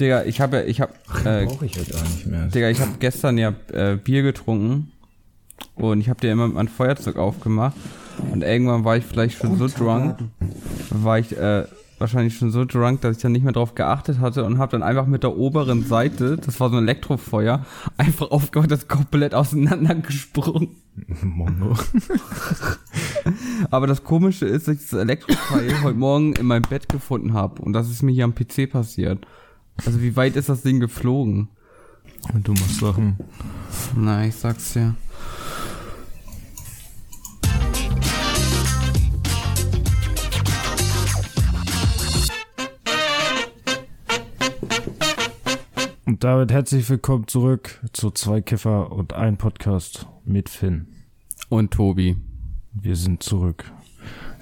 Digga, ich habe ja, ich habe, äh, brauche ich ja gar nicht mehr. Digga, ich habe gestern ja äh, Bier getrunken und ich habe dir immer mein Feuerzeug aufgemacht und irgendwann war ich vielleicht schon so drunk, war ich äh, wahrscheinlich schon so drunk, dass ich dann nicht mehr drauf geachtet hatte und habe dann einfach mit der oberen Seite, das war so ein Elektrofeuer, einfach aufgehört, das komplett auseinandergesprungen. Mongo. Aber das Komische ist, dass ich das Elektrofeuer heute Morgen in meinem Bett gefunden habe und das ist mir hier am PC passiert. Also wie weit ist das Ding geflogen? Du machst Sachen. Na, ich sag's dir. Und damit herzlich willkommen zurück zu Zwei Kiffer und ein Podcast mit Finn. Und Tobi. Wir sind zurück.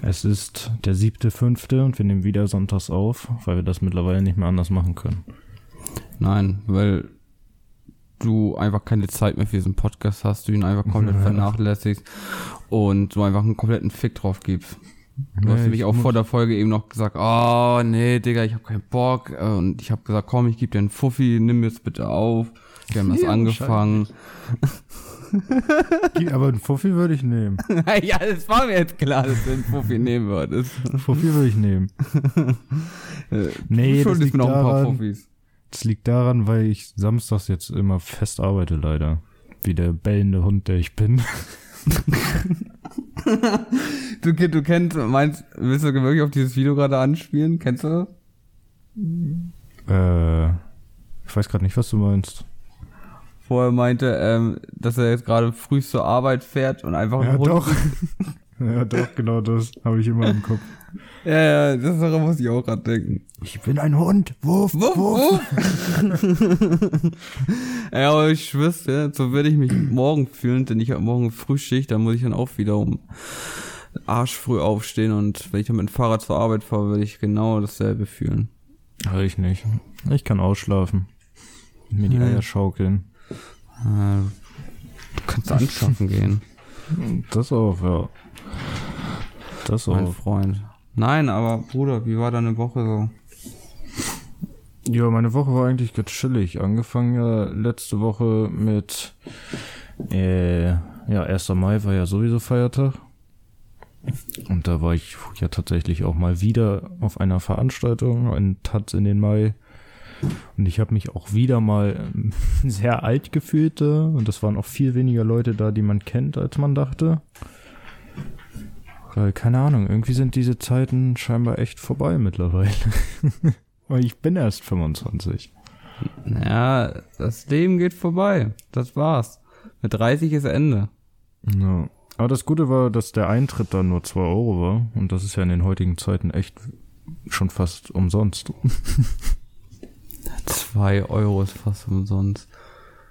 Es ist der siebte, fünfte und wir nehmen wieder sonntags auf, weil wir das mittlerweile nicht mehr anders machen können. Nein, weil du einfach keine Zeit mehr für diesen Podcast hast, du ihn einfach komplett ja. vernachlässigst und du einfach einen kompletten Fick drauf gibst. Du nee, hast nämlich auch vor der Folge eben noch gesagt, oh nee, Digga, ich hab keinen Bock. Und ich habe gesagt, komm, ich gebe dir einen Fuffi, nimm mir's bitte auf. Wir haben das ja, angefangen. Aber einen Fuffi würde ich nehmen. ja, das war mir jetzt klar, dass du einen Fuffi nehmen würdest. Fuffi würde ich nehmen. nee, das liegt, daran, das liegt daran, weil ich samstags jetzt immer fest arbeite, leider. Wie der bellende Hund, der ich bin. du, du kennst, meinst, willst du wirklich auf dieses Video gerade anspielen? Kennst du das? Äh, ich weiß gerade nicht, was du meinst vorher meinte, ähm, dass er jetzt gerade früh zur Arbeit fährt und einfach ja, doch. ja, doch, genau das habe ich immer im Kopf. Ja, ja, das muss ich auch gerade denken. Ich bin ein Hund. Wuff, wuff, wuff. ja, aber ich schwör's ja, so werde ich mich morgen fühlen, denn ich habe morgen Frühschicht, da muss ich dann auch wieder um Arsch früh aufstehen und wenn ich dann mit dem Fahrrad zur Arbeit fahre, werde ich genau dasselbe fühlen. Ja, ich nicht. Ich kann ausschlafen. Mir die Eier schaukeln. Du kannst anschaffen gehen. Das auch, ja. Das auch. Mein Freund. Nein, aber Bruder, wie war deine Woche so? Ja, meine Woche war eigentlich ganz chillig. Angefangen ja letzte Woche mit, äh, ja, 1. Mai war ja sowieso Feiertag. Und da war ich ja tatsächlich auch mal wieder auf einer Veranstaltung in Taz in den Mai. Und ich habe mich auch wieder mal ähm, sehr alt gefühlt. Und es waren auch viel weniger Leute da, die man kennt, als man dachte. Weil, keine Ahnung, irgendwie sind diese Zeiten scheinbar echt vorbei mittlerweile. Weil ich bin erst 25. Ja, das Leben geht vorbei. Das war's. Mit 30 ist Ende. Ja. Aber das Gute war, dass der Eintritt dann nur 2 Euro war. Und das ist ja in den heutigen Zeiten echt schon fast umsonst. Zwei Euro ist fast umsonst.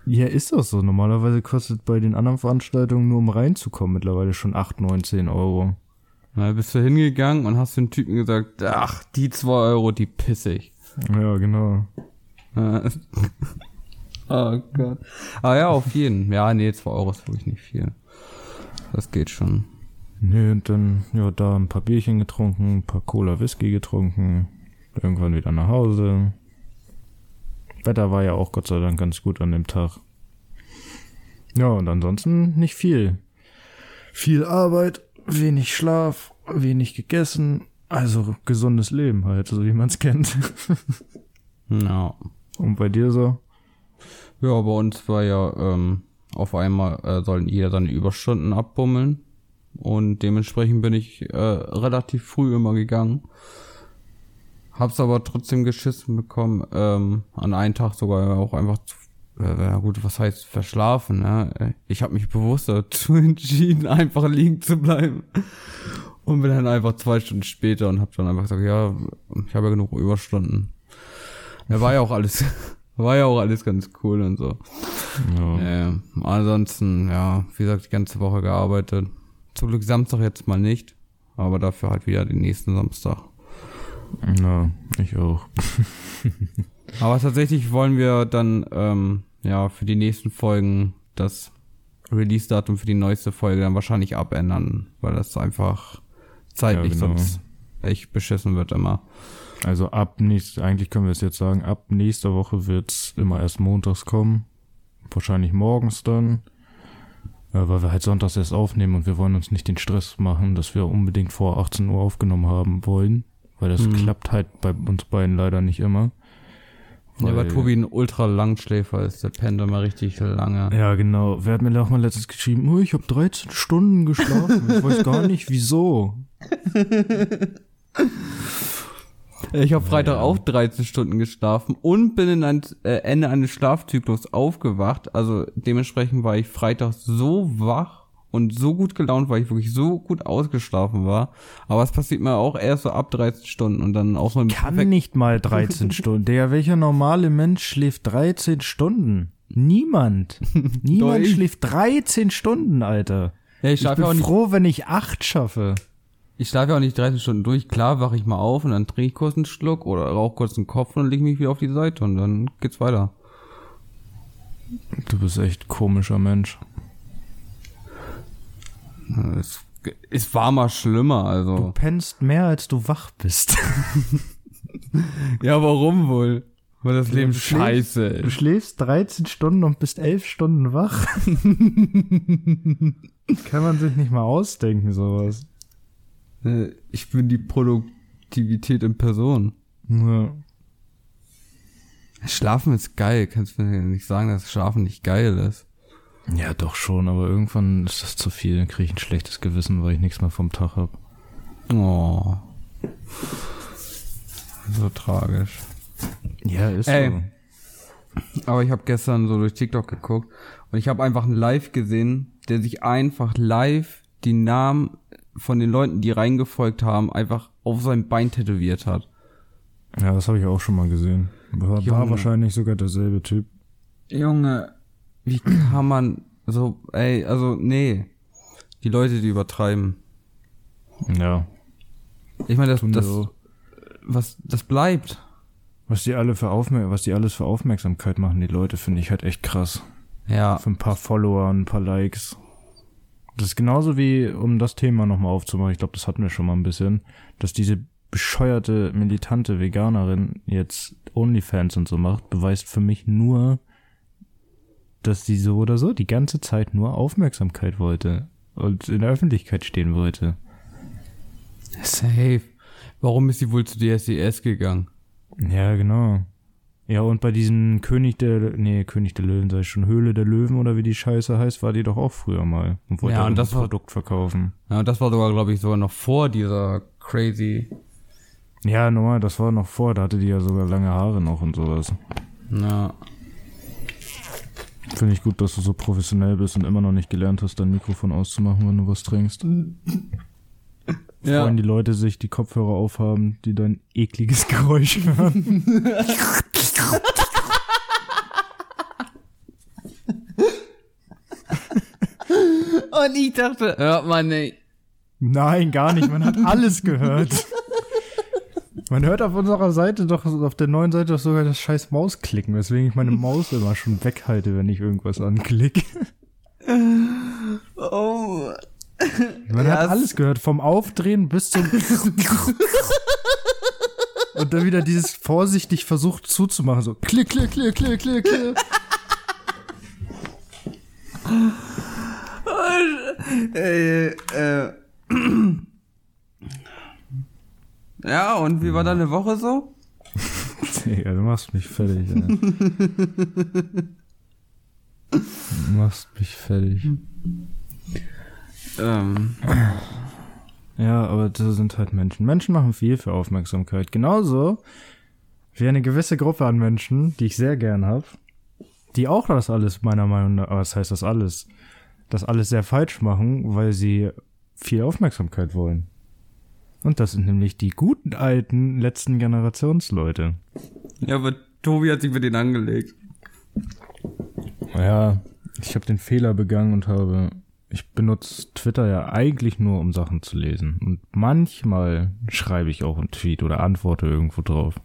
Ja, ist das so. Normalerweise kostet bei den anderen Veranstaltungen nur um reinzukommen mittlerweile schon 8, 9, 10 Euro. Na, bist du hingegangen und hast den Typen gesagt, ach, die 2 Euro, die pisse ich. Ja, genau. oh Gott. Aber ja, auf jeden. Ja, nee, 2 Euro ist wirklich nicht viel. Das geht schon. Nee, und dann, ja, da ein paar Bierchen getrunken, ein paar Cola Whisky getrunken, irgendwann wieder nach Hause, Wetter war ja auch Gott sei Dank ganz gut an dem Tag. Ja, und ansonsten nicht viel. Viel Arbeit, wenig Schlaf, wenig gegessen. Also gesundes Leben halt, so wie man es kennt. Ja. Und bei dir so? Ja, bei uns war ja ähm, auf einmal äh, sollten jeder seine Überstunden abbummeln. Und dementsprechend bin ich äh, relativ früh immer gegangen. Hab's aber trotzdem geschissen bekommen. Ähm, an einem Tag sogar auch einfach äh, ja gut, was heißt verschlafen, ne? Ich habe mich bewusst dazu entschieden, einfach liegen zu bleiben. Und bin dann einfach zwei Stunden später und hab dann einfach gesagt, ja, ich habe ja genug Überstunden. Ja, war ja auch alles, war ja auch alles ganz cool und so. Ja. Äh, ansonsten, ja, wie gesagt, die ganze Woche gearbeitet. Zum Glück Samstag jetzt mal nicht, aber dafür halt wieder den nächsten Samstag. Ja, ich auch. Aber tatsächlich wollen wir dann ähm, ja für die nächsten Folgen das Release-Datum für die neueste Folge dann wahrscheinlich abändern, weil das einfach zeitlich ja, genau. sonst echt beschissen wird immer. Also ab nächst, eigentlich können wir es jetzt sagen, ab nächster Woche wird's immer erst montags kommen. Wahrscheinlich morgens dann. Äh, weil wir halt sonntags erst aufnehmen und wir wollen uns nicht den Stress machen, dass wir unbedingt vor 18 Uhr aufgenommen haben wollen. Weil das Mhm. klappt halt bei uns beiden leider nicht immer. Ja, weil Tobi ein ultra Langschläfer ist, der pennt immer richtig lange. Ja, genau. Wer hat mir auch mal letztens geschrieben, oh, ich habe 13 Stunden geschlafen. Ich weiß gar nicht, wieso. Ich habe Freitag auch 13 Stunden geschlafen und bin in ein äh, Ende eines Schlafzyklus aufgewacht. Also dementsprechend war ich Freitag so wach und so gut gelaunt, weil ich wirklich so gut ausgeschlafen war. Aber es passiert mir auch erst so ab 13 Stunden und dann auch so ein Kann nicht mal 13 Stunden. Der, welcher normale Mensch schläft 13 Stunden? Niemand. Niemand schläft 13 Stunden, Alter. Ja, ich Ich schlafe bin ja auch nicht, froh, wenn ich 8 schaffe. ich schlafe ja auch nicht 13 Stunden durch. Klar wache ich mal auf und dann trinke ich kurz einen Schluck oder rauche kurz den Kopf und lege ich mich wieder auf die Seite und dann geht's weiter. Du bist echt komischer Mensch. Es, es war mal schlimmer, Du also. pennst mehr, als du wach bist. Ja, warum wohl? Weil das Leben du scheiße Du ist. schläfst 13 Stunden und bist 11 Stunden wach. Kann man sich nicht mal ausdenken, sowas. Äh, Ich bin die Produktivität in Person. Ja. Schlafen ist geil. Kannst du mir nicht sagen, dass Schlafen nicht geil ist. Ja, doch schon, aber irgendwann ist das zu viel. Dann kriege ich ein schlechtes Gewissen, weil ich nichts mehr vom Tag hab. Oh. So tragisch. Ja, ist Ey. Aber ich habe gestern so durch TikTok geguckt und ich habe einfach einen Live gesehen, der sich einfach live die Namen von den Leuten, die reingefolgt haben, einfach auf sein Bein tätowiert hat. Ja, das habe ich auch schon mal gesehen. War, war wahrscheinlich sogar derselbe Typ. Junge, wie kann man so, ey, also nee. Die Leute, die übertreiben. Ja. Ich meine, das, das, so. was, das bleibt. Was die alle für Aufmer was die alles für Aufmerksamkeit machen, die Leute, finde ich halt echt krass. Ja, Für ein paar Follower, ein paar Likes. Das ist genauso wie, um das Thema nochmal aufzumachen, ich glaube, das hatten wir schon mal ein bisschen, dass diese bescheuerte, militante Veganerin jetzt Onlyfans und so macht, beweist für mich nur, dass sie so oder so die ganze Zeit nur Aufmerksamkeit wollte und in der Öffentlichkeit stehen wollte. safe. Warum ist sie wohl zu DSDS gegangen? Ja, genau. Ja, und bei diesem König der, nee, König der Löwen, sei schon, Höhle der Löwen oder wie die Scheiße heißt, war die doch auch früher mal und wollte Ja, und das war- Produkt verkaufen. Ja, und das war sogar, glaube ich, sogar noch vor dieser crazy. Ja, normal, das war noch vor, da hatte die ja sogar lange Haare noch und sowas. Ja. Finde ich gut, dass du so professionell bist und immer noch nicht gelernt hast, dein Mikrofon auszumachen, wenn du was trinkst. Ja. Freuen die Leute sich, die Kopfhörer aufhaben, die dein ekliges Geräusch hören. Und ich dachte, hört man nicht. Nein, gar nicht. Man hat alles gehört. Man hört auf unserer Seite doch, auf der neuen Seite doch sogar das scheiß Mausklicken, weswegen ich meine Maus immer schon weghalte, wenn ich irgendwas anklicke. Oh. Man Ja, hat es- alles gehört, vom Aufdrehen bis zum und dann wieder dieses vorsichtig versucht zuzumachen, so klick, klick, klick, klick, klick, klick. Äh, äh. Ja, und wie war deine Woche so? Digga, du machst mich fertig, ey. Du machst mich fertig. Ähm, Ja, aber das sind halt Menschen. Menschen machen viel für Aufmerksamkeit. Genauso wie eine gewisse Gruppe an Menschen, die ich sehr gern habe, die auch das alles meiner Meinung nach, was heißt das alles, das alles sehr falsch machen, weil sie viel Aufmerksamkeit wollen. Und das sind nämlich die guten alten letzten Generationsleute. ja, aber Tobi hat sich mit denen angelegt. Ja, ich habe den Fehler begangen und habe, ich benutze Twitter ja eigentlich nur, um Sachen zu lesen. Und manchmal schreibe ich auch einen Tweet oder antworte irgendwo drauf.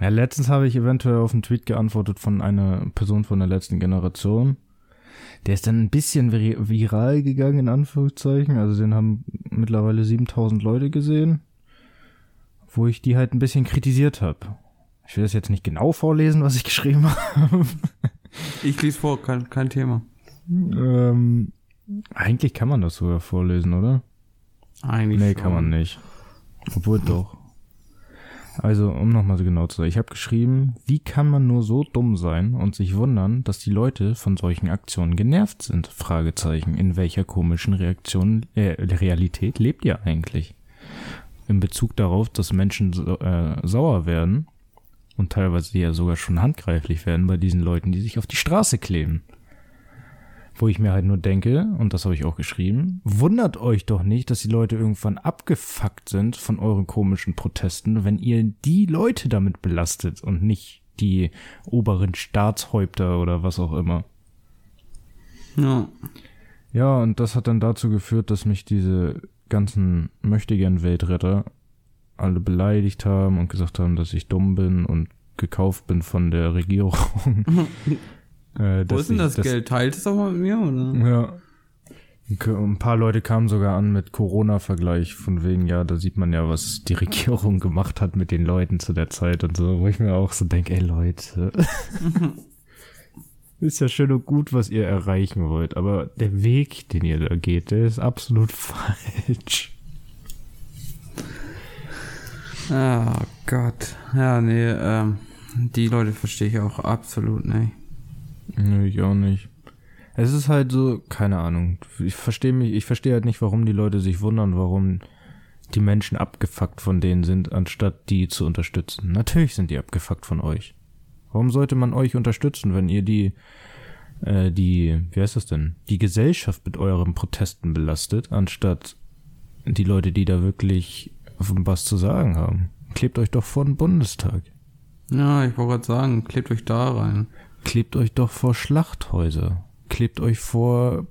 Ja, letztens habe ich eventuell auf einen Tweet geantwortet von einer Person von der letzten Generation. Der ist dann ein bisschen vir viral gegangen, in Anführungszeichen. Also den haben mittlerweile 7000 Leute gesehen. wo ich die halt ein bisschen kritisiert habe. Ich will das jetzt nicht genau vorlesen, was ich geschrieben habe. Ich lese vor, kein, kein Thema. ähm, eigentlich kann man das sogar vorlesen, oder? Eigentlich Nee, schon. kann man nicht. Obwohl doch. Also, um nochmal so genau zu sein. Ich habe geschrieben, wie kann man nur so dumm sein und sich wundern, dass die Leute von solchen Aktionen genervt sind? Fragezeichen. In welcher komischen Reaktion, äh, Realität lebt ihr eigentlich? In Bezug darauf, dass Menschen äh, sauer werden und teilweise ja sogar schon handgreiflich werden bei diesen Leuten, die sich auf die Straße kleben. Wo ich mir halt nur denke, und das habe ich auch geschrieben, wundert euch doch nicht, dass die Leute irgendwann abgefuckt sind von euren komischen Protesten, wenn ihr die Leute damit belastet und nicht die oberen Staatshäupter oder was auch immer. Ja. Ja, und das hat dann dazu geführt, dass mich diese ganzen möchtegern Weltretter alle beleidigt haben und gesagt haben, dass ich dumm bin und gekauft bin von der Regierung. äh, Wo ist denn das dass- Geld? Teilt es doch mal mit mir, oder? Ja. Ein paar Leute kamen sogar an mit Corona-Vergleich, von wegen, ja, da sieht man ja, was die Regierung gemacht hat mit den Leuten zu der Zeit und so, wo ich mir auch so denke, ey Leute, ist ja schön und gut, was ihr erreichen wollt, aber der Weg, den ihr da geht, der ist absolut falsch. Ah, Gott. Ja, nee, ähm, die Leute verstehe ich auch absolut nicht. Nö, ich auch nicht. Es ist halt so, keine Ahnung. Ich verstehe mich, ich verstehe halt nicht, warum die Leute sich wundern, warum die Menschen abgefuckt von denen sind, anstatt die zu unterstützen. Natürlich sind die abgefuckt von euch. Warum sollte man euch unterstützen, wenn ihr die, äh, die, wie heißt das denn, die Gesellschaft mit euren Protesten belastet, anstatt die Leute, die da wirklich was zu sagen haben? Klebt euch doch vor den Bundestag. Ja, ich wollte gerade sagen, klebt euch da rein. Klebt euch doch vor Schlachthäuser. Klebt euch vor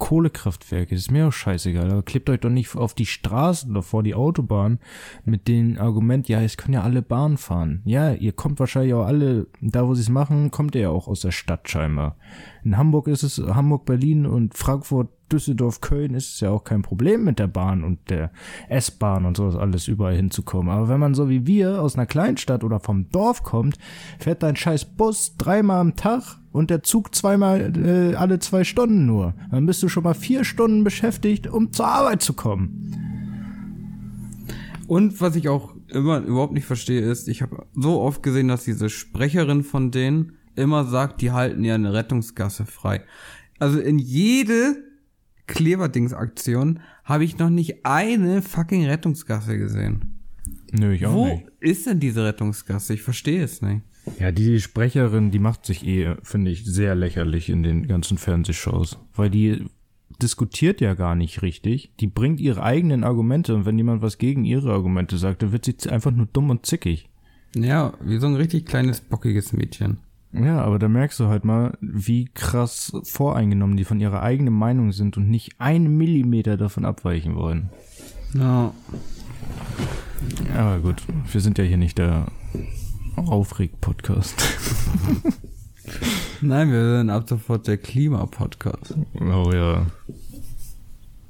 Kohlekraftwerke. ist mir auch scheißegal. Aber klebt euch doch nicht auf die Straßen oder vor die Autobahn mit dem Argument, ja, es können ja alle Bahn fahren. Ja, ihr kommt wahrscheinlich auch alle, da wo sie es machen, kommt ihr ja auch aus der Stadt scheinbar. In Hamburg ist es, Hamburg, Berlin und Frankfurt, Düsseldorf, Köln ist es ja auch kein Problem mit der Bahn und der S-Bahn und sowas alles überall hinzukommen. Aber wenn man so wie wir aus einer Kleinstadt oder vom Dorf kommt, fährt dein scheiß Bus dreimal am Tag und der Zug zweimal äh, alle zwei Stunden nur. Dann bist du schon mal vier Stunden beschäftigt, um zur Arbeit zu kommen. Und was ich auch immer überhaupt nicht verstehe, ist, ich habe so oft gesehen, dass diese Sprecherin von denen immer sagt, die halten ja eine Rettungsgasse frei. Also in jede Kleberdings-Aktion habe ich noch nicht eine fucking Rettungsgasse gesehen. Nö, ich Wo ist denn diese Rettungsgasse? Ich verstehe es nicht. Ja, die Sprecherin, die macht sich eh, finde ich, sehr lächerlich in den ganzen Fernsehshows. Weil die diskutiert ja gar nicht richtig. Die bringt ihre eigenen Argumente und wenn jemand was gegen ihre Argumente sagt, dann wird sie einfach nur dumm und zickig. Ja, wie so ein richtig kleines, bockiges Mädchen. Ja, aber da merkst du halt mal, wie krass voreingenommen die von ihrer eigenen Meinung sind und nicht einen Millimeter davon abweichen wollen. Ja. Aber gut, wir sind ja hier nicht der Aufreg-Podcast. Nein, wir sind ab sofort der Klima-Podcast. Oh ja.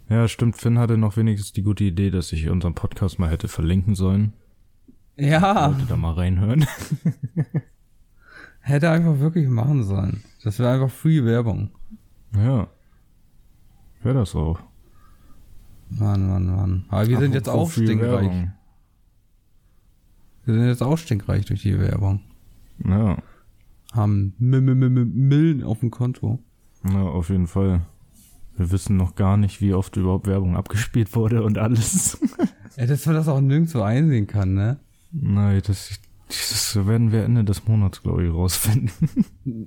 Ja, stimmt. Finn hatte noch wenigstens die gute Idee, dass ich unseren Podcast mal hätte verlinken sollen. Ja, Leute da mal reinhören. hätte einfach wirklich machen sollen. Das wäre einfach Free Werbung. ja. Wäre das auch. Mann, Mann, Mann. Aber wir sind jetzt auch Apropos stinkreich. Werbung. Wir sind jetzt auch stinkreich durch die Werbung. Ja. Haben Millen auf dem Konto. ja, auf jeden Fall. Wir wissen noch gar nicht, wie oft überhaupt Werbung abgespielt wurde und alles. Ja, dass man das auch nirgendwo einsehen kann, ne? Nein, das, das werden wir Ende des Monats, glaube ich, rausfinden.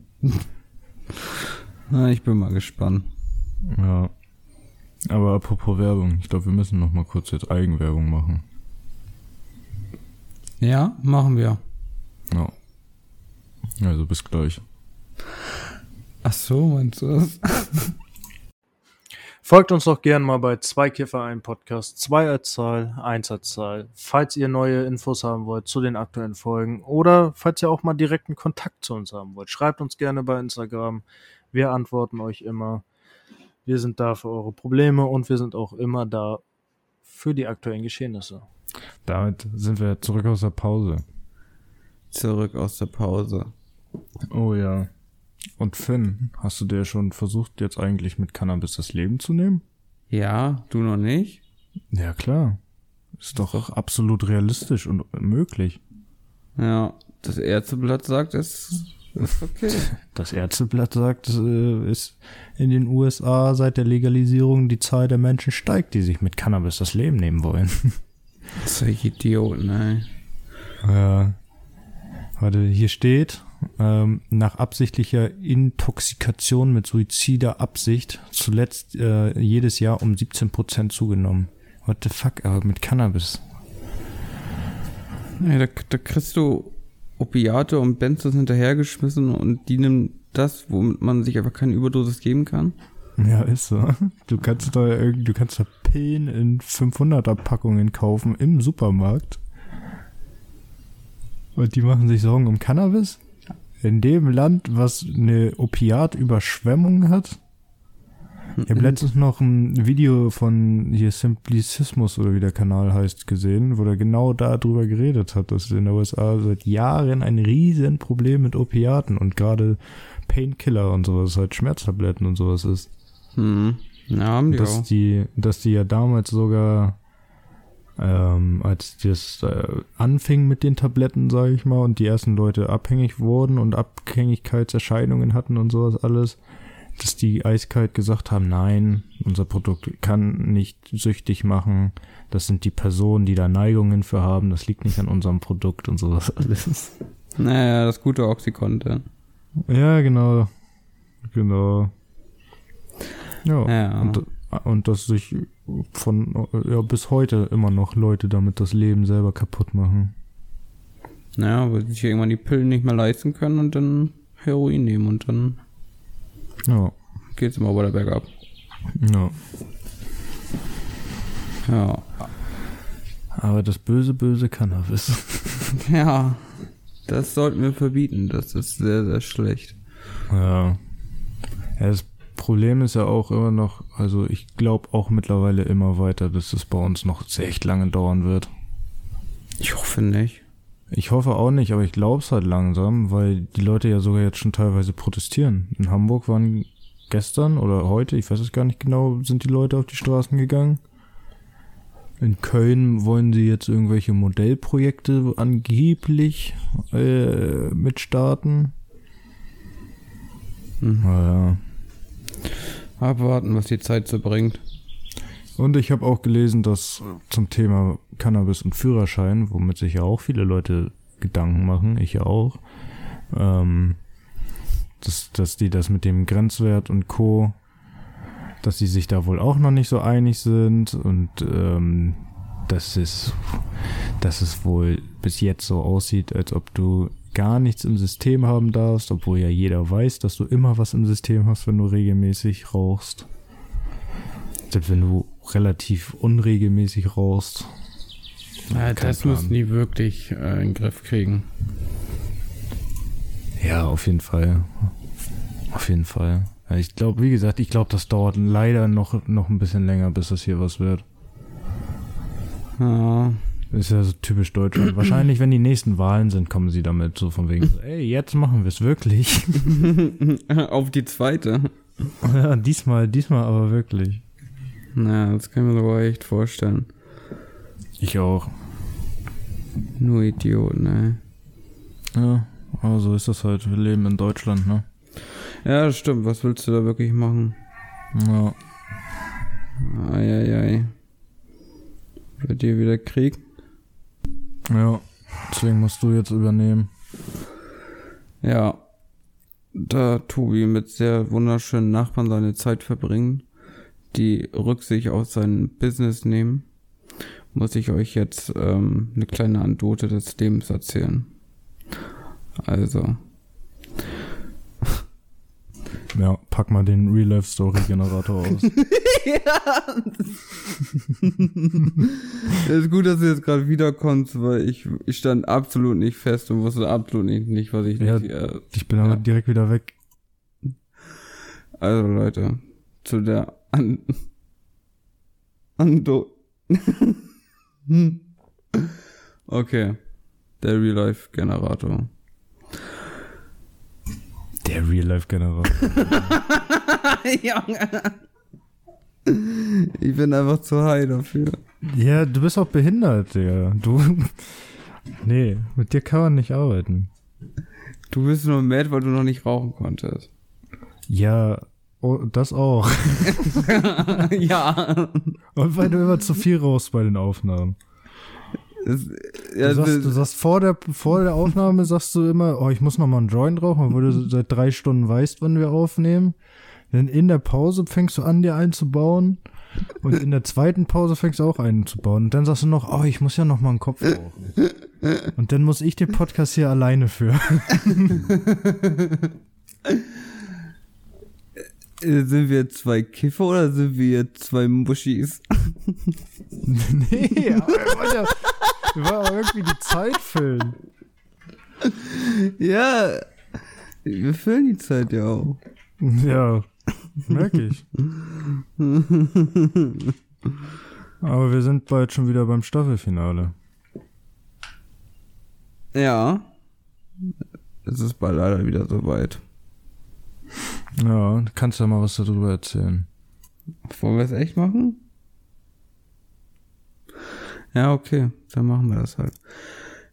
Na, ich bin mal gespannt. ja. Aber apropos Werbung, ich glaube, wir müssen noch mal kurz jetzt Eigenwerbung machen. Ja, machen wir. Ja. Also bis gleich. Ach so, meinst du das? Folgt uns doch gern mal bei zwei Kiffer ein Podcast, zwei als Zahl, eins als Zahl. Falls ihr neue Infos haben wollt zu den aktuellen Folgen oder falls ihr auch mal direkten Kontakt zu uns haben wollt, schreibt uns gerne bei Instagram. Wir antworten euch immer. Wir sind da für eure Probleme und wir sind auch immer da für die aktuellen Geschehnisse. Damit sind wir zurück aus der Pause. Zurück aus der Pause. Oh ja. Und Finn, hast du dir schon versucht, jetzt eigentlich mit Cannabis das Leben zu nehmen? Ja, du noch nicht? Ja, klar. Ist doch absolut realistisch und möglich. Ja, das Ärzteblatt sagt, es ist okay. Das Ärzteblatt sagt, äh, ist in den USA seit der Legalisierung die Zahl der Menschen steigt, die sich mit Cannabis das Leben nehmen wollen. Solche Idioten, ey. Ja. Warte, hier steht, ähm, nach absichtlicher Intoxikation mit suizider Absicht zuletzt äh, jedes Jahr um 17% zugenommen. What the fuck, aber mit Cannabis. Ja, da, da kriegst du Opiate und Benzos hinterhergeschmissen und die nimmt das, womit man sich einfach keine Überdosis geben kann. Ja, ist so. Du kannst da irgendwie, du kannst da Pillen in 500er Packungen kaufen im Supermarkt. Und die machen sich Sorgen um Cannabis? In dem Land, was eine Opiatüberschwemmung hat? Ich habe letztens noch ein Video von hier Simplicismus oder wie der Kanal heißt gesehen, wo er genau darüber geredet hat, dass in den USA seit Jahren ein riesen Problem mit Opiaten und gerade Painkiller und sowas, halt Schmerztabletten und sowas ist. Hm. Ja, haben die dass auch. die, dass die ja damals sogar, ähm, als das äh, anfing mit den Tabletten, sage ich mal, und die ersten Leute abhängig wurden und Abhängigkeitserscheinungen hatten und sowas alles, dass die eiskalt gesagt haben, nein, unser Produkt kann nicht süchtig machen. Das sind die Personen, die da Neigungen für haben. Das liegt nicht an unserem Produkt und sowas alles. Naja, das gute Oxycontin. Ja, genau. Genau. Ja. Ja. Und, und dass sich von ja, bis heute immer noch Leute damit das Leben selber kaputt machen. Naja, weil sie sich irgendwann die Pillen nicht mehr leisten können und dann Heroin nehmen und dann Ja. geht's immer weiter bergab. ja. Ja. Aber das böse, böse Cannabis. Ja. Das sollten wir verbieten. Das ist sehr, sehr schlecht. ja. ja. Das Problem ist ja auch immer noch, also ich glaube auch mittlerweile immer weiter, dass es bei uns noch sehr echt lange dauern wird. Ich hoffe nicht. Ich hoffe auch nicht, aber ich glaube es halt langsam, weil die Leute ja sogar jetzt schon teilweise protestieren. In Hamburg waren gestern oder heute, ich weiß es gar nicht genau, sind die Leute auf die Straßen gegangen. In Köln wollen sie jetzt irgendwelche Modellprojekte angeblich äh, mitstarten. Mhm. Naja. Abwarten, was die Zeit so bringt. Und ich habe auch gelesen, dass zum Thema Cannabis und Führerschein, womit sich ja auch viele Leute Gedanken machen, ich ja auch, ähm, dass, dass die das mit dem Grenzwert und Co., dass die sich da wohl auch noch nicht so einig sind und ähm, dass es, dass es wohl bis jetzt so aussieht, als ob du gar nichts im System haben darfst, obwohl ja jeder weiß, dass du immer was im System hast, wenn du regelmäßig rauchst. Selbst wenn du relativ unregelmäßig rauchst. Ja, das Plan. müssen die wirklich äh, in den Griff kriegen. Ja, auf jeden Fall. Auf jeden Fall. Ja, Ich glaube, wie gesagt, ich glaube, das dauert leider noch, noch ein bisschen länger, bis das hier was wird. Ja. Ist ja so typisch Deutschland. Wahrscheinlich, wenn die nächsten Wahlen sind, kommen sie damit so von wegen, so, ey, jetzt machen wir es wirklich. Auf die zweite. ja, diesmal, diesmal aber wirklich. Na, das kann ich mir sogar echt vorstellen. Ich auch. Nur Idioten, ey. Ja, aber so ist das halt. Wir leben in Deutschland, ne? Ja, stimmt. Was willst du da wirklich machen? Ja. Eieiei. Wird dir wieder Krieg? Ja. Deswegen musst du jetzt übernehmen. Ja. Da Tobi mit sehr wunderschönen Nachbarn seine Zeit verbringen, die Rücksicht auf sein Business nehmen, muss ich euch jetzt ähm, eine kleine Anekdote des Lebens erzählen. Also, Ja, pack mal den Real-Life-Story-Generator aus. Es ist gut, dass du jetzt gerade wiederkommst, weil ich, ich stand absolut nicht fest und wusste absolut nicht, nicht was ich Ja. nicht, äh, Ich bin aber Ja. direkt wieder weg. Also Leute, zu der An Ando. Okay. Der Real-Life-Generator. Der Real-Life-Generator. Junge. Ich bin einfach zu high dafür. ja, du bist auch behindert, Digga. Du. Nee, mit dir kann man nicht arbeiten. Du bist nur mad, weil du noch nicht rauchen konntest. Ja, oh, das auch. ja. Und weil du immer zu viel rauchst bei den Aufnahmen. Du, ja, sagst, das, du sagst vor der, vor der Aufnahme sagst du immer, oh, ich muss noch mal einen Joint rauchen, obwohl du seit drei Stunden weißt, wann wir aufnehmen. Dann in der Pause fängst du an, dir einzubauen. Und in der zweiten Pause fängst du auch einen zu bauen. Und dann sagst du noch, oh, ich muss ja noch mal einen Kopf rauchen. Und dann muss ich den Podcast hier alleine führen. äh, sind wir zwei Kiffer oder sind wir zwei Muschis? nee, aber wir wollen ja, wir wollen irgendwie die Zeit füllen. Ja. Wir füllen die Zeit ja auch. Ja, merke ich. Aber wir sind bald schon wieder beim Staffelfinale. Ja. Es ist bald leider wieder soweit. Ja, du kannst ja mal was darüber erzählen. Wollen wir es echt machen? Ja, okay, dann machen wir das halt.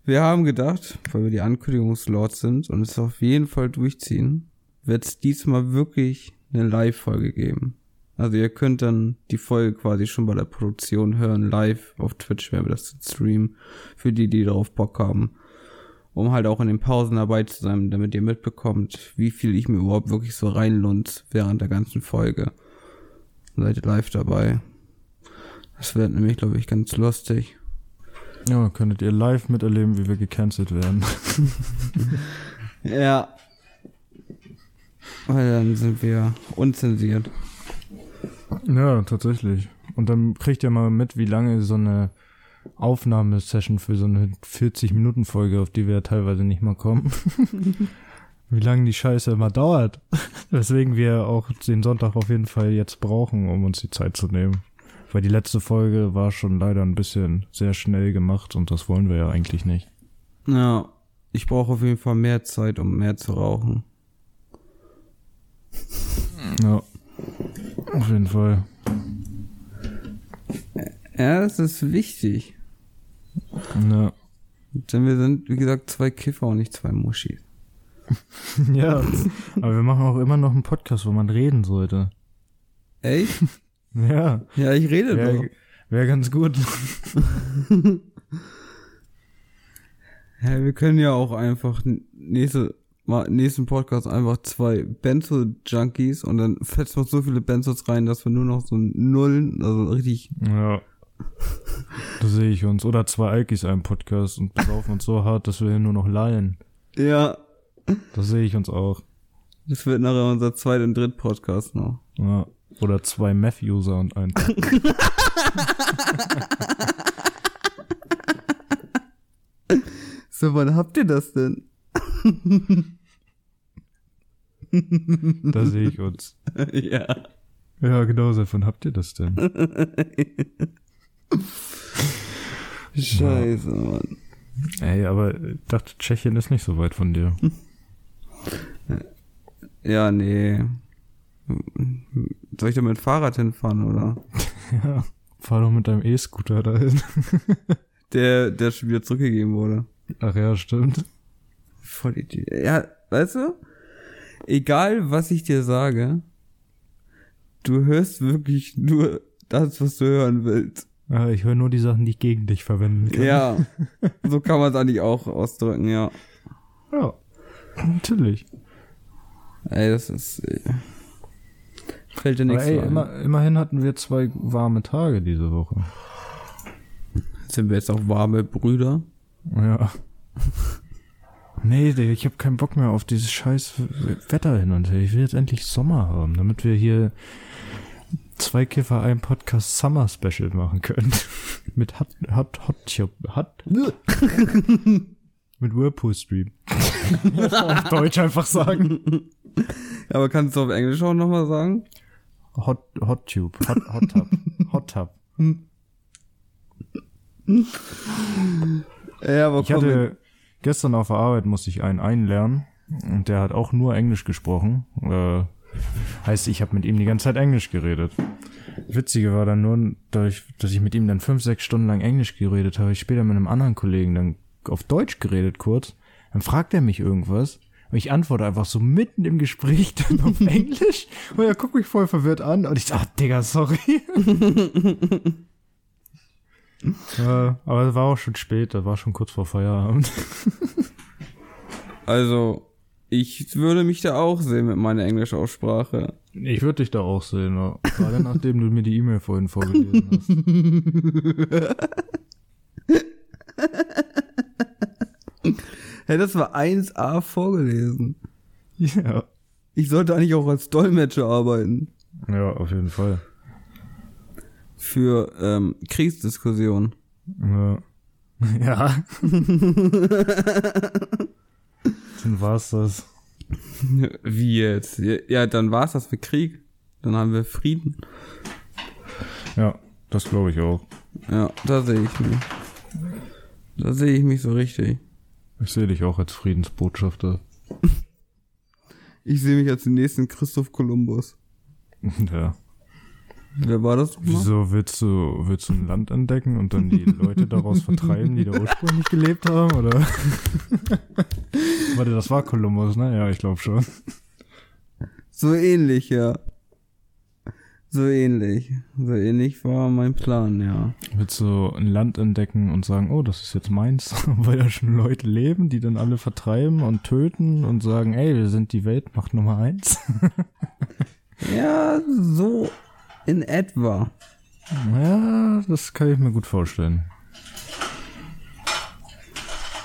Wir haben gedacht, weil wir die Ankündigungslords sind und es auf jeden Fall durchziehen, wird es diesmal wirklich eine Live-Folge geben. Also ihr könnt dann die Folge quasi schon bei der Produktion hören, live auf Twitch, werden wir das streamen, für die, die darauf Bock haben. Um halt auch in den Pausen dabei zu sein, damit ihr mitbekommt, wie viel ich mir überhaupt wirklich so reinlunz während der ganzen Folge. Seid ihr live dabei. Das wird nämlich, glaube ich, ganz lustig. Ja, könntet ihr live miterleben, wie wir gecancelt werden. Ja. Weil dann sind wir unzensiert. ja, tatsächlich. Und dann kriegt ihr mal mit, wie lange so eine Aufnahmesession für so eine 40-Minuten-Folge, auf die wir ja teilweise nicht mal kommen, wie lange die Scheiße immer dauert. Weswegen wir auch den Sonntag auf jeden Fall jetzt brauchen, um uns die Zeit zu nehmen. Weil die letzte Folge war schon leider ein bisschen sehr schnell gemacht und das wollen wir ja eigentlich nicht. Ja. Ich brauche auf jeden Fall mehr Zeit, um mehr zu rauchen. Ja. Auf jeden Fall. Ja, das ist wichtig. Ja. Denn wir sind, wie gesagt, zwei Kiffer und nicht zwei Muschis. ja. Aber wir machen auch immer noch einen Podcast, wo man reden sollte. Echt? Ja. Ja, ich rede doch. Wäre wär ganz gut. Ja, wir können ja auch einfach nächste, mal, nächsten Podcast einfach zwei Benzo-Junkies und dann fetzen wir so viele Benzos rein, dass wir nur noch so Nullen, also richtig, Ja. Da sehe ich uns. Oder zwei Alkis einen Podcast und besaufen uns so hart, dass wir hier nur noch lallen. ja, Das sehe ich uns auch. das wird nachher unser zweit- und dritt Podcast noch. Ja. Oder zwei Meth-User und ein. So, wann habt ihr das denn? Da sehe ich uns. ja. Ja, genau, seit wann habt ihr das denn? Scheiße, Mann. Ey, aber ich dachte, Tschechien ist nicht so weit von dir. Ja, nee. Soll ich da mit dem Fahrrad hinfahren, oder? Ja. Fahr doch mit deinem E-Scooter dahin. Der, der schon wieder zurückgegeben wurde. Ach ja, stimmt. Voll Idiot. Ja, weißt du? Egal, was ich dir sage, du hörst wirklich nur das, was du hören willst. Ja, ich höre nur die Sachen, die ich gegen dich verwenden kann. Ja, so kann man es eigentlich auch ausdrücken, ja. Ja. Natürlich. Ey, das ist. Fällt dir nichts ey, ein. immer, immerhin hatten wir zwei warme Tage diese Woche. Sind wir jetzt auch warme Brüder? Ja. Nee, ich habe keinen Bock mehr auf dieses scheiß Wetter hin und her. Ich will jetzt endlich Sommer haben, damit wir hier zwei Kiffer ein Podcast Summer Special machen können. Mit Hot Hot Hot. Hot. Mit Whirlpool Stream. auf Deutsch einfach sagen. Aber kannst du auf Englisch auch nochmal sagen? Hot Hot Tube. Hot Hot Tub. Hot Tub. Ja, aber Ich komm, hatte gestern auf der Arbeit musste ich einen einlernen und der hat auch nur Englisch gesprochen. Äh, heißt, ich habe mit ihm die ganze Zeit Englisch geredet. Witzige war dann nur, dadurch, dass ich mit ihm dann fünf, sechs Stunden lang Englisch geredet habe, ich später mit einem anderen Kollegen dann auf Deutsch geredet kurz. Dann fragt er mich irgendwas. Und ich antworte einfach so mitten im Gespräch dann auf Englisch. Und er guckt mich voll verwirrt an. Und ich sag, Digga, sorry. äh, aber es war auch schon spät, da war schon kurz vor Feierabend. also, ich würde mich da auch sehen mit meiner Englischaussprache. Ich würde dich da auch sehen, ja. gerade nachdem du mir die E-Mail vorhin vorgelesen hast. Hey, das war 1a vorgelesen. Ja. Ich sollte eigentlich auch als Dolmetscher arbeiten. Ja, auf jeden Fall. Für ähm, Kriegsdiskussionen. Ja. Ja. Dann war's das. Wie jetzt? Ja, ja dann war's das für Krieg. Dann haben wir Frieden. Ja, das glaube ich auch. Ja, da sehe ich mich. Da sehe ich mich so richtig. Ich sehe dich auch als Friedensbotschafter. Ich sehe mich als den nächsten Christoph Kolumbus. Ja. Wer war das? nochmal? Wieso willst du, willst du ein Land entdecken und dann die Leute daraus vertreiben, die da ursprünglich gelebt haben, oder? Warte, das war Kolumbus, ne? Ja, ich glaube schon. So ähnlich, ja. So ähnlich. So ähnlich war mein Plan, ja. Willst du ein Land entdecken und sagen, oh, das ist jetzt meins, weil da schon Leute leben, die dann alle vertreiben und töten und sagen, ey, wir sind die Weltmacht Nummer eins? Ja, so in etwa. ja, das kann ich mir gut vorstellen.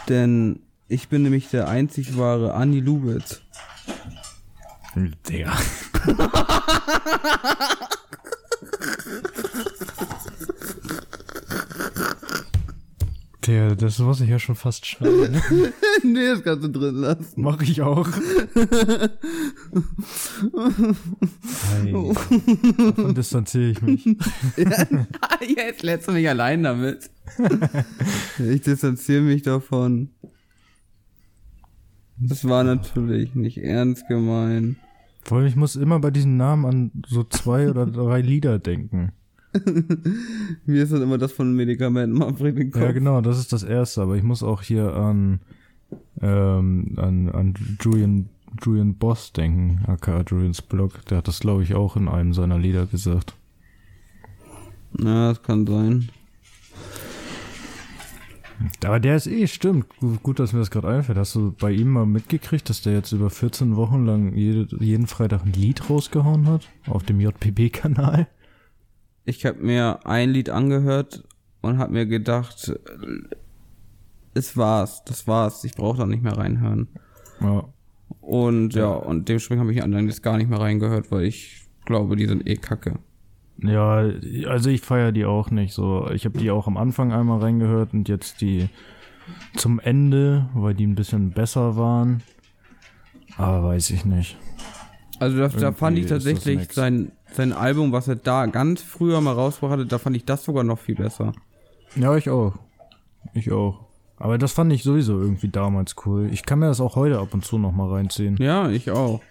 Denn ich bin nämlich der einzig wahre Anni Lubitz. Digga. Der, das muss ich ja schon fast schneiden. nee, das kannst du drin lassen. Mach ich auch. Hey, davon distanziere ich mich. Jetzt lässt du mich allein damit. ich distanziere mich davon. Das war natürlich nicht ernst gemeint. Vor allem, ich muss immer bei diesen Namen an so zwei oder drei Lieder denken. Mir ist dann immer das von Medikamenten Manfred den Kopf. Ja, genau, das ist das erste, aber ich muss auch hier an, ähm, an, an Julian, Julian Boss denken, aka Julians Blog. Der hat das, glaube ich, auch in einem seiner Lieder gesagt. Ja, das kann sein. Aber der ist eh, stimmt. Gut, gut, dass mir das gerade einfällt. Hast du bei ihm mal mitgekriegt, dass der jetzt über 14 Wochen lang jede, jeden Freitag ein Lied rausgehauen hat? Auf dem JPB-Kanal? Ich habe mir ein Lied angehört und habe mir gedacht, es war's, das war's. Ich brauche da nicht mehr reinhören. Ja. Und ja, und dementsprechend habe ich anderen jetzt gar nicht mehr reingehört, weil ich glaube, die sind eh kacke. Ja, also ich feiere die auch nicht so. Ich habe die auch am Anfang einmal reingehört und jetzt die zum Ende, weil die ein bisschen besser waren. Aber weiß ich nicht. Also das, da fand ich tatsächlich sein, sein Album, was er da ganz früher mal rausgebracht hatte, da fand ich das sogar noch viel besser. Ja, ich auch. Ich auch. Aber das fand ich sowieso irgendwie damals cool. Ich kann mir das auch heute ab und zu noch mal reinziehen. Ja, ich auch.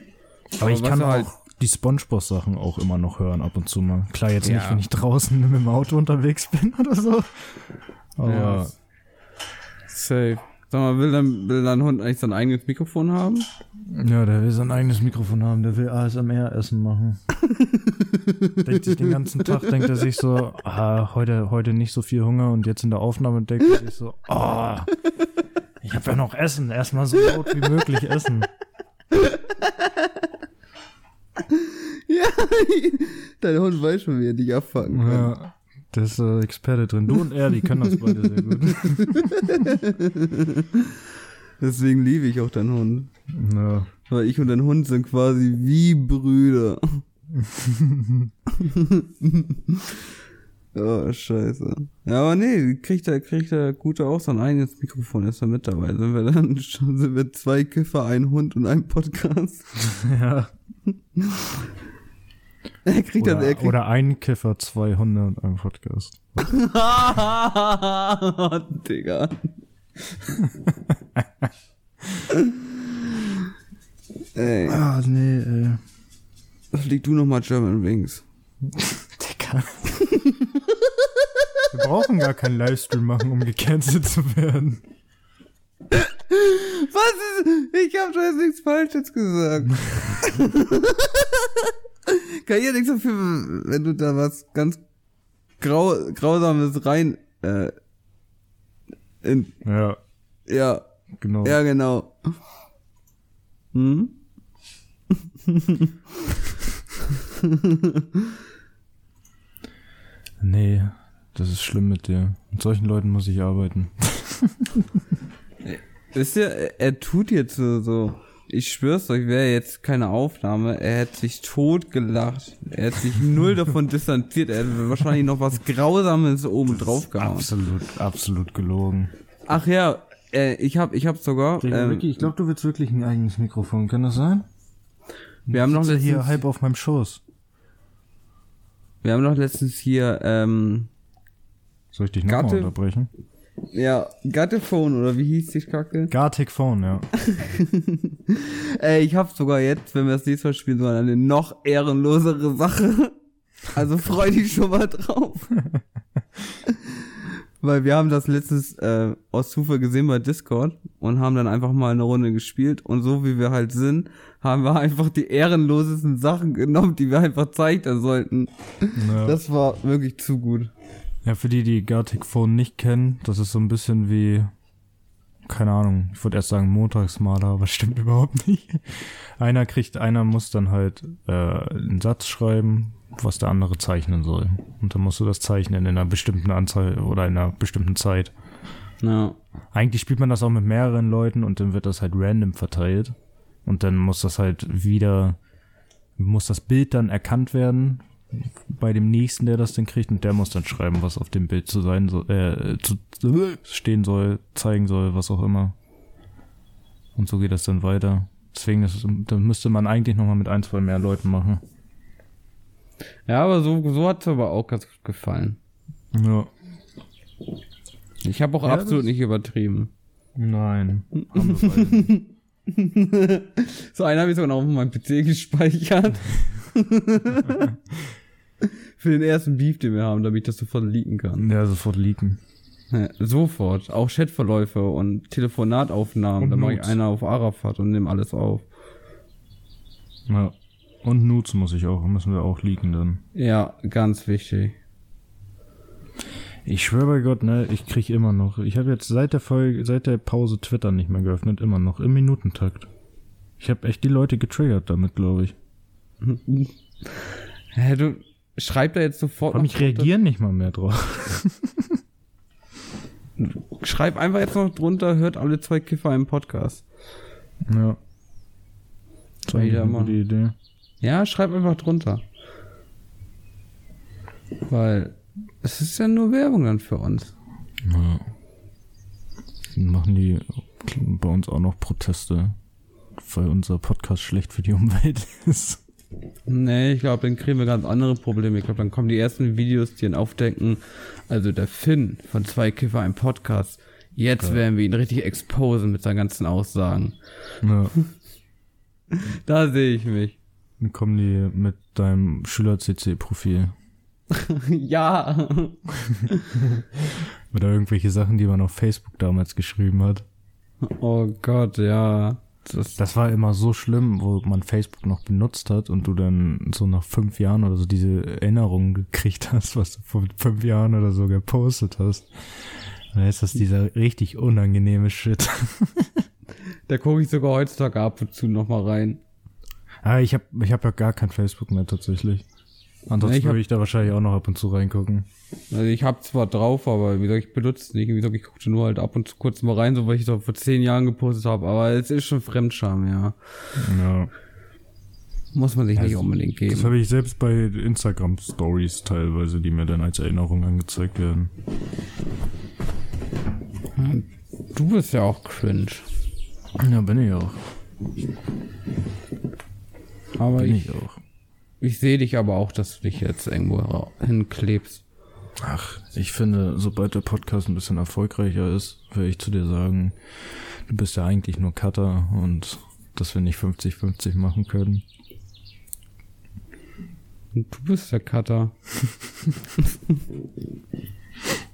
Aber ich was kann auch halt- die Spongebob-Sachen auch immer noch hören, ab und zu mal. Klar, jetzt Ja. nicht, wenn ich draußen mit dem Auto unterwegs bin oder so. Aber Ja. Safe. Sag mal, will dein, will dein Hund eigentlich sein eigenes Mikrofon haben? ja, der will sein eigenes Mikrofon haben, der will ASMR-Essen machen. denkt sich den ganzen Tag, denkt er sich so, ah, heute, heute nicht so viel Hunger und jetzt in der Aufnahme denkt er sich so, oh, ich habe ja noch Essen, erstmal so laut wie möglich essen. Ja, dein Hund weiß schon, wie er dich abfangen kann. Ja, der ist äh, Experte drin. Du und er, die können das beide sehr gut. Deswegen liebe ich auch deinen Hund. Ja. Weil ich und dein Hund sind quasi wie Brüder. oh, scheiße. Ja, aber nee, kriegt er, kriegt er Gute auch sein eigenes Mikrofon, ist er mit dabei. Sind wir dann schon, sind wir zwei Kiffer, ein Hund und ein Podcast. ja. Er kriegt Oder, das, er kriegt, oder ein Kiffer, 200 und ein Podcast. Digga. Ey, Ah, nee, ey. flieg du nochmal German Wings. Digga. Wir brauchen gar keinen Livestream machen, um gecancelt zu werden. Was ist? Ich hab doch jetzt nichts Falsches gesagt. Kann ja nichts dafür, wenn du da was ganz grau, grausames rein, äh, in, Ja, ja, genau. ja, genau. Hm? Nee, das ist schlimm mit dir. Mit solchen Leuten muss ich arbeiten. Wisst ihr, er, er tut jetzt so, so, ich schwör's euch, wäre jetzt keine Aufnahme, er hätte sich tot gelacht. Er hätte sich null davon distanziert, er hätte wahrscheinlich noch was Grausames oben drauf gehauen. Absolut, absolut gelogen. Ach ja, äh, ich hab, ich hab sogar, ähm, ich glaube, du willst wirklich ein eigenes Mikrofon. Kann das sein? wir haben noch letztens, hier halb auf meinem Schoß. wir haben noch letztens hier, ähm, Soll ich dich nochmal unterbrechen? Ja, Gattephone oder wie hieß die Kacke? Gartic Phone, ja. Äh, ich hab sogar jetzt, wenn wir das nächste Mal spielen sollen, eine noch ehrenlosere Sache. Also freu dich schon mal drauf. Weil wir haben das letztes äh, aus Zufall gesehen bei Discord und haben dann einfach mal eine Runde gespielt und so wie wir halt sind, haben wir einfach die ehrenlosesten Sachen genommen, die wir einfach zeichnen sollten. ja. Das war wirklich zu gut. Ja, für die, die Gartic Phone nicht kennen, das ist so ein bisschen wie, keine Ahnung, ich wollte erst sagen Montagsmaler, aber stimmt überhaupt nicht. Einer kriegt, einer muss dann halt äh, einen Satz schreiben, was der andere zeichnen soll. Und dann musst du das zeichnen in einer bestimmten Anzahl oder in einer bestimmten Zeit. Ja. Eigentlich spielt man das auch mit mehreren Leuten und dann wird das halt random verteilt. Und dann muss das halt wieder, muss das Bild dann erkannt werden bei dem nächsten, der das dann kriegt und der muss dann schreiben, was auf dem Bild zu sein soll, äh, zu, stehen soll, zeigen soll, was auch immer. Und so geht das dann weiter. Deswegen, das ist, dann müsste man eigentlich nochmal mit ein, zwei mehr Leuten machen. Ja, aber so, so hat's aber auch ganz gut gefallen. Ja. Ich habe auch Ja, absolut das- nicht übertrieben. Nein. So einen habe ich sogar noch auf meinem PC gespeichert. Für den ersten Beef, den wir haben, damit ich das sofort leaken kann. ja, sofort leaken. Ja, sofort. Auch Chatverläufe und Telefonataufnahmen. Und da mache ich einer auf Arafat und nehme alles auf. Ja. Und Nudes muss ich auch, müssen wir auch leaken dann. Ja, ganz wichtig. Ich schwöre bei Gott, ne, ich krieg immer noch. Ich habe jetzt seit der Folge, seit der Pause Twitter nicht mehr geöffnet, immer noch im Minutentakt. Ich habe echt die Leute getriggert damit, glaube ich. Hä, du schreib da jetzt sofort. Noch ich reagiere nicht mal mehr drauf. Schreib einfach jetzt noch drunter, hört alle zwei Kiffer im Podcast. Ja. Das war Wieder eine gute Idee. Ja, schreib einfach drunter. Weil es ist ja nur Werbung dann für uns. Ja. Dann machen die bei uns auch noch Proteste, weil unser Podcast schlecht für die Umwelt ist. Nee, ich glaube, dann kriegen wir ganz andere Probleme. Ich glaube, dann kommen die ersten Videos, die ihn aufdecken. Also der Finn von zwei Kiffer im Podcast. Jetzt Ja. werden wir ihn richtig exposen mit seinen ganzen Aussagen. Ja. Da sehe ich mich. Dann kommen die mit deinem Schüler-CC-Profil. ja. Oder irgendwelche Sachen, die man auf Facebook damals geschrieben hat. Oh Gott, ja. Das, Das war immer so schlimm, wo man Facebook noch benutzt hat und du dann so nach fünf Jahren oder so diese Erinnerungen gekriegt hast, was du vor fünf Jahren oder so gepostet hast. Dann ist das dieser richtig unangenehme Shit. da gucke ich sogar heutzutage ab und zu noch mal rein. ah, ich habe ich hab ja gar kein Facebook mehr tatsächlich. Ansonsten ich hab- würde ich da wahrscheinlich auch noch ab und zu reingucken. Also ich hab zwar drauf, aber wie gesagt, ich benutze es nicht. Wie gesagt, ich gucke nur halt ab und zu kurz mal rein, so weil ich es vor zehn Jahren gepostet habe. Aber es ist schon Fremdscham, ja. Ja. Muss man sich nicht Also, unbedingt Das geben. habe ich selbst bei Instagram Stories teilweise, die mir dann als Erinnerung angezeigt werden. Du bist ja auch cringe. Ja, bin ich auch. Aber Bin ich, ich auch. Ich sehe dich aber auch, dass du dich jetzt irgendwo hinklebst. Ach, ich finde, sobald der Podcast ein bisschen erfolgreicher ist, will ich zu dir sagen, du bist ja eigentlich nur Cutter und dass wir nicht 50-50 machen können. Du bist der Cutter.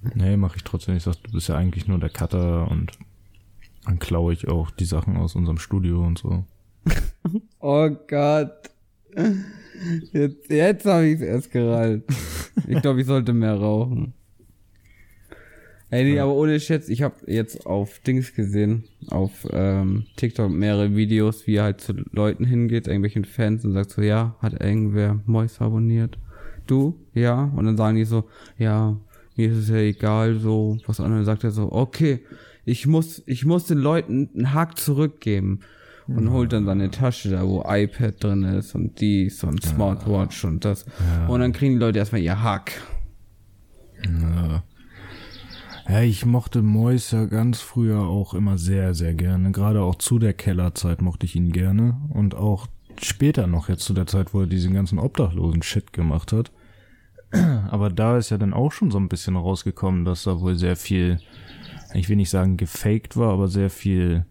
nee, mache ich trotzdem. Ich sag, du bist ja eigentlich nur der Cutter und dann klaue ich auch die Sachen aus unserem Studio und so. oh Gott. Jetzt, jetzt habe ich es erst gerallt. Ich glaube, ich sollte mehr rauchen. Ey, nee, aber ohne Schätz, ich habe jetzt auf Dings gesehen, auf ähm, TikTok mehrere Videos, wie er halt zu Leuten hingeht, irgendwelchen Fans und sagt so, ja, hat irgendwer Mois abonniert? Du? Ja? Und dann sagen die so, ja, mir ist es ja egal, so, was andere sagt er so, okay, ich muss, ich muss den Leuten einen Hack zurückgeben und ja. holt dann seine Tasche da, wo iPad drin ist und dies und Smartwatch ja. und das. Ja. Und dann kriegen die Leute erstmal ihr Hack. Ja. Ja, ich mochte Mois ja ganz früher auch immer sehr, sehr gerne. Gerade auch zu der Kellerzeit mochte ich ihn gerne. Und auch später noch jetzt zu der Zeit, wo er diesen ganzen obdachlosen Shit gemacht hat. Aber da ist ja dann auch schon so ein bisschen rausgekommen, dass da wohl sehr viel, ich will nicht sagen gefaked war, aber sehr viel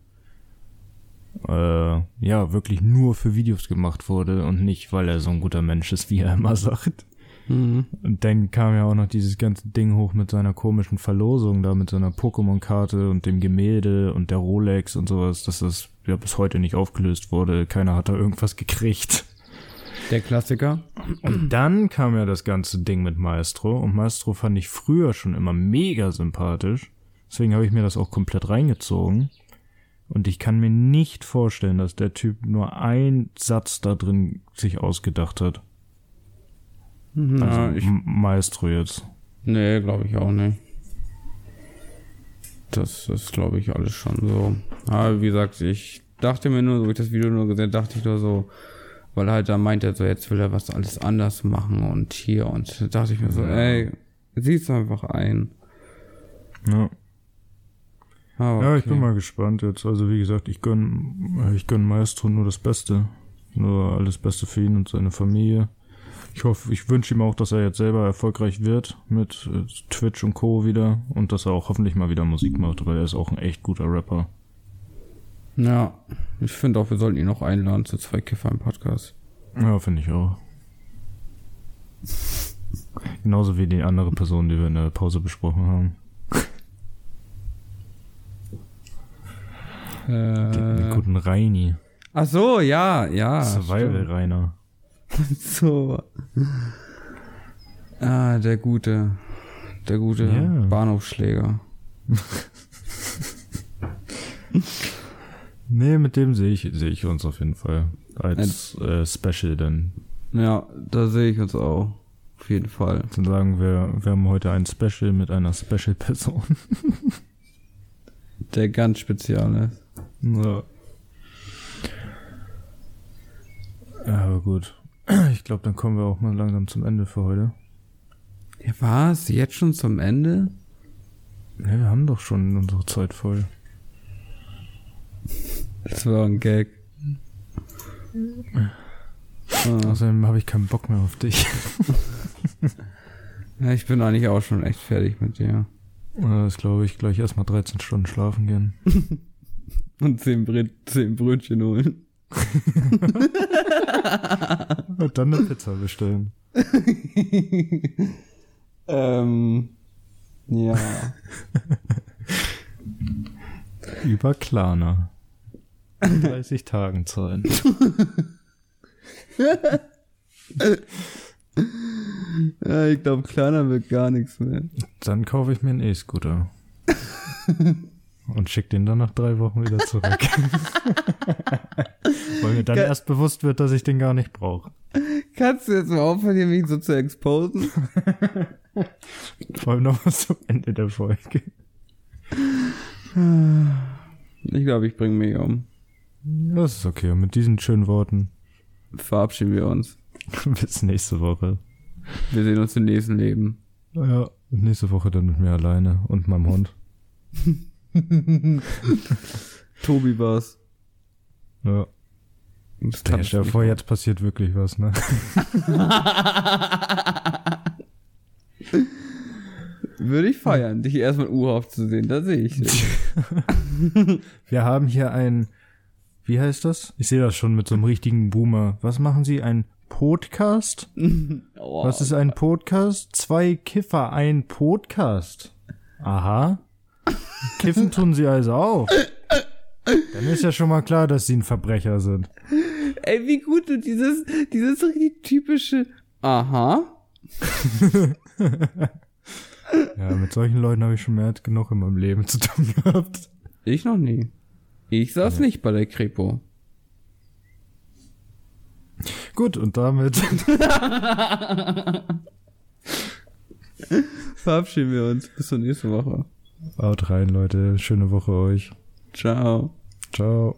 äh, ja, wirklich nur für Videos gemacht wurde und nicht, weil er so ein guter Mensch ist, wie er immer sagt. Mhm. Und dann kam ja auch noch dieses ganze Ding hoch mit seiner komischen Verlosung da, mit seiner Pokémon-Karte und dem Gemälde und der Rolex und sowas, dass das ja bis heute nicht aufgelöst wurde. Keiner hat da irgendwas gekriegt. Der Klassiker. Und dann kam ja das ganze Ding mit Maestro. Und Maestro fand ich früher schon immer mega sympathisch. Deswegen habe ich mir das auch komplett reingezogen. Und ich kann mir nicht vorstellen, dass der Typ nur einen Satz da drin sich ausgedacht hat. Na, also ich, Maestro jetzt. Nee, glaube ich auch nicht. Das ist, glaube ich, alles schon so. Aber wie gesagt, ich dachte mir nur, so ich das Video nur gesehen dachte ich nur so, weil halt da meint er so, jetzt will er was alles anders machen und hier und da dachte ich mir so, ey, siehst einfach ein. Ja. Ah, okay. Ja, ich bin mal gespannt jetzt. Also wie gesagt, ich gönn, ich gönn Maestro nur das Beste. Nur alles Beste für ihn und seine Familie. Ich hoffe, ich wünsche ihm auch, dass er jetzt selber erfolgreich wird mit äh, Twitch und Co. wieder und dass er auch hoffentlich mal wieder Musik macht, weil er ist auch ein echt guter Rapper. Ja, ich finde auch, wir sollten ihn noch einladen zu zwei Kiffer im Podcast. Ja, finde ich auch. Genauso wie die andere Person, die wir in der Pause besprochen haben. Äh, den guten Reini. Ach so, ja, ja. Survival Rainer. so. Ah, der gute, der gute yeah. Bahnhofschläger. nee, mit dem sehe ich, sehe ich uns auf jeden Fall. Als äh, Special dann. Ja, da sehe ich uns auch. Auf jeden Fall. Dann sagen wir, wir haben heute ein Special mit einer Special-Person. der ganz spezial ist. Ja. Aber gut. Ich glaube, dann kommen wir auch mal langsam zum Ende für heute. Ja, was? Jetzt schon zum Ende? Ja, wir haben doch schon unsere Zeit voll. Das war ein Gag. Ah. Außerdem habe ich keinen Bock mehr auf dich. ja, ich bin eigentlich auch schon echt fertig mit dir. Das glaube ich. Gleich erstmal 13 Stunden schlafen gehen. Und 10, Brö 10 Brötchen holen. Und dann eine Pizza bestellen. ähm, ja. Über Klarna. 30 Tagen zahlen. ja, ich glaube, Klarna wird gar nichts mehr. Dann kaufe ich mir einen E-Scooter. Und schick den dann nach drei Wochen wieder zurück. Weil mir dann Kann erst bewusst wird, dass ich den gar nicht brauche. Kannst du jetzt mal aufhören, mich so zu exposen? Vor allem noch was zum Ende der Folge. Ich glaube, ich bringe mich um. Das ist okay. Und mit diesen schönen Worten verabschieden wir uns. Bis nächste Woche. Wir sehen uns im nächsten Leben. Ja, nächste Woche dann mit mir alleine und meinem Hund. Tobi war's. Ja. Das dir vor, jetzt passiert wirklich was, ne? Würde ich feiern, dich erstmal urhaft zu sehen, da sehe ich dich. Wir haben hier ein, wie heißt das? Ich sehe das schon mit so einem richtigen Boomer. Was machen Sie? Ein Podcast? Oh, Was ist ein Podcast? Zwei Kiffer, ein Podcast. Aha. Kiffen tun sie also auch. Dann ist ja schon mal klar, dass sie ein Verbrecher sind. Ey, wie gut du dieses, dieses richtig typische Aha. Ja, mit solchen Leuten habe ich schon mehr als genug in meinem Leben zu tun gehabt. Ich noch nie. Ich saß nicht bei der Kripo. Gut, und damit Verabschieden wir uns. Bis zur nächsten Woche. Haut rein, Leute. Schöne Woche euch. Ciao. Ciao.